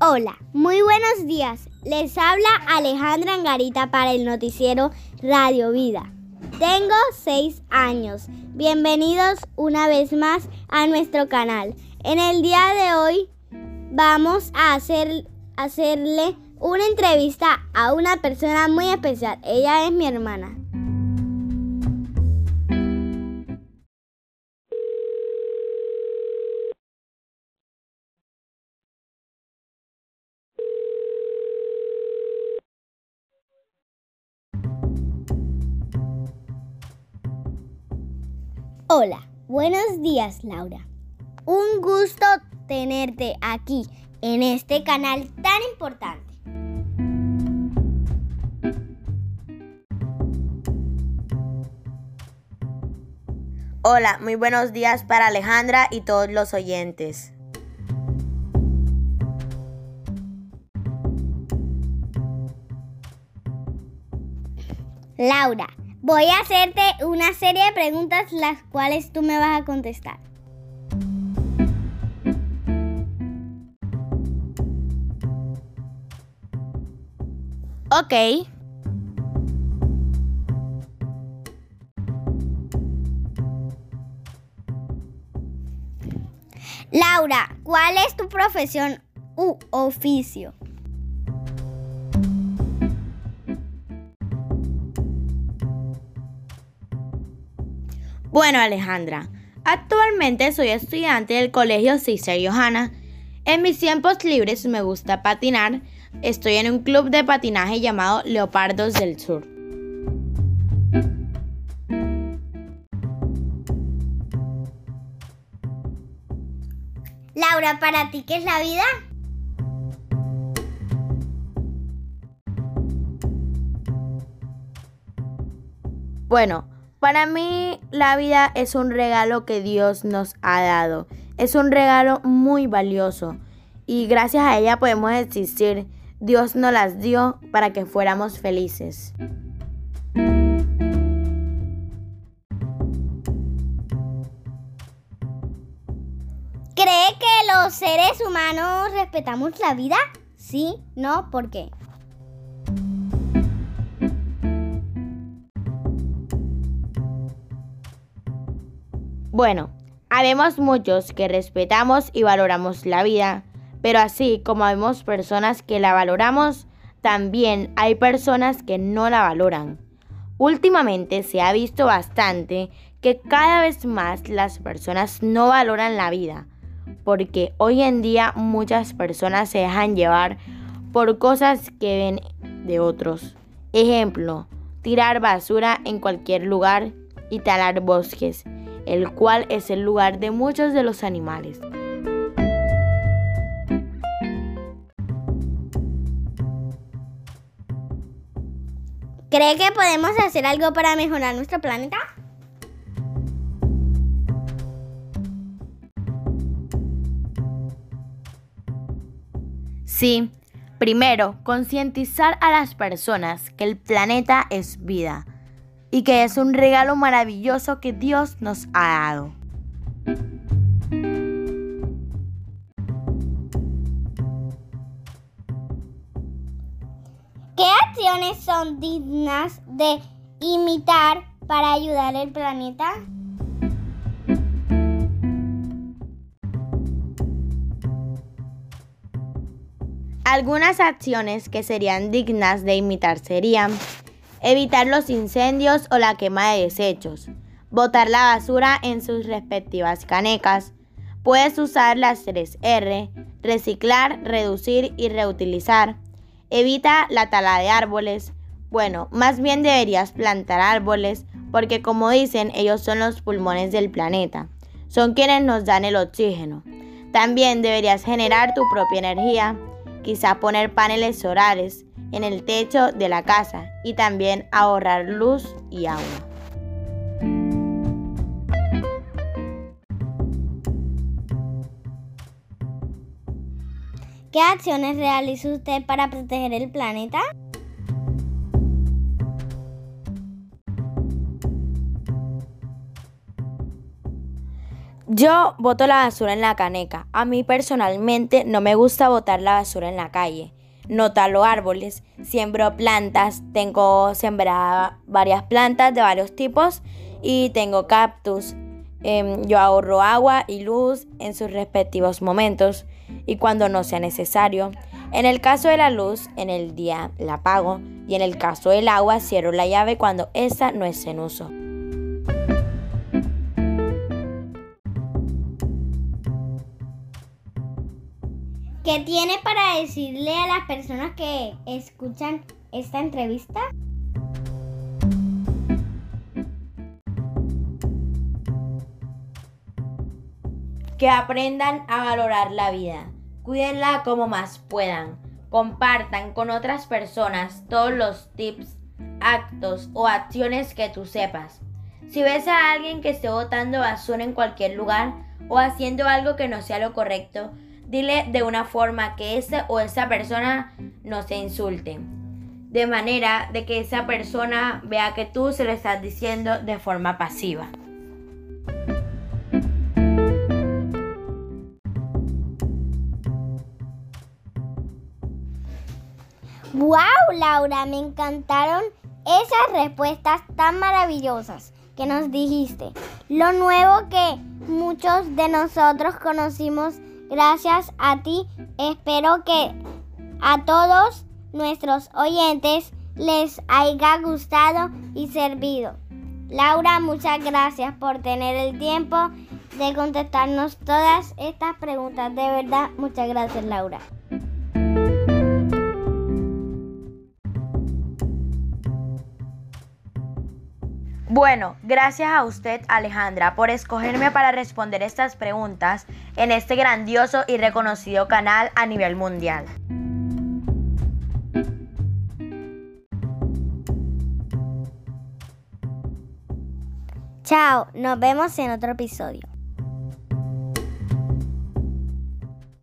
Hola, muy buenos días. Les habla Alejandra Angarita para el noticiero Radio Vida. Tengo seis años. Bienvenidos una vez más a nuestro canal. En el día de hoy vamos a hacer, hacerle una entrevista a una persona muy especial. Ella es mi hermana. Hola, buenos días Laura. Un gusto tenerte aquí en este canal tan importante. Hola, muy buenos días para Alejandra y todos los oyentes. Laura, voy a hacerte una serie de preguntas las cuales tú me vas a contestar. Ok. Laura, ¿cuál es tu profesión u oficio? Bueno, Alejandra, actualmente soy estudiante del Colegio César Johanna. En mis tiempos libres me gusta patinar. Estoy en un club de patinaje llamado Leopardos del Sur. Laura, ¿para ti qué es la vida? Bueno, para mí la vida es un regalo que Dios nos ha dado. Es un regalo muy valioso y gracias a ella podemos existir. Dios nos las dio para que fuéramos felices. ¿Cree que los seres humanos respetamos la vida? Sí, no, ¿por qué? Bueno, habemos muchos que respetamos y valoramos la vida, pero así como habemos personas que la valoramos, también hay personas que no la valoran. Últimamente se ha visto bastante que cada vez más las personas no valoran la vida, porque hoy en día muchas personas se dejan llevar por cosas que ven de otros. Ejemplo, tirar basura en cualquier lugar y talar bosques, el cual es el lugar de muchos de los animales. ¿Cree que podemos hacer algo para mejorar nuestro planeta? Sí, primero, concientizar a las personas que el planeta es vida y que es un regalo maravilloso que Dios nos ha dado. ¿Qué acciones son dignas de imitar para ayudar al planeta? Algunas acciones que serían dignas de imitar serían evitar los incendios o la quema de desechos, botar la basura en sus respectivas canecas. Puedes usar las 3R, reciclar, reducir y reutilizar. Evita la tala de árboles. Bueno, más bien deberías plantar árboles porque como dicen, ellos son los pulmones del planeta. Son quienes nos dan el oxígeno. También deberías generar tu propia energía, quizá poner paneles solares en el techo de la casa y también ahorrar luz y agua. ¿Qué acciones realiza usted para proteger el planeta? Yo boto la basura en la caneca. A mí personalmente no me gusta botar la basura en la calle. No talo árboles, siembro plantas, tengo sembradas varias plantas de varios tipos y tengo cactus. Em, yo ahorro agua y luz en sus respectivos momentos y cuando no sea necesario. En el caso de la luz, en el día la apago y en el caso del agua cierro la llave cuando esta no es en uso. ¿Qué tiene para decirle a las personas que escuchan esta entrevista? Que aprendan a valorar la vida. Cuídenla como más puedan. Compartan con otras personas todos los tips, actos o acciones que tú sepas. Si ves a alguien que esté botando basura en cualquier lugar o haciendo algo que no sea lo correcto, dile de una forma que ese o esa persona no se insulte. De manera de que esa persona vea que tú se lo estás diciendo de forma pasiva. ¡Wow, Laura! Me encantaron esas respuestas tan maravillosas que nos dijiste. Lo nuevo que muchos de nosotros conocimos Gracias a ti. Espero que a todos nuestros oyentes les haya gustado y servido. Laura, muchas gracias por tener el tiempo de contestarnos todas estas preguntas. De verdad, muchas gracias, Laura. Bueno, gracias a usted Alejandra por escogerme para responder estas preguntas en este grandioso y reconocido canal a nivel mundial. Chao, nos vemos en otro episodio.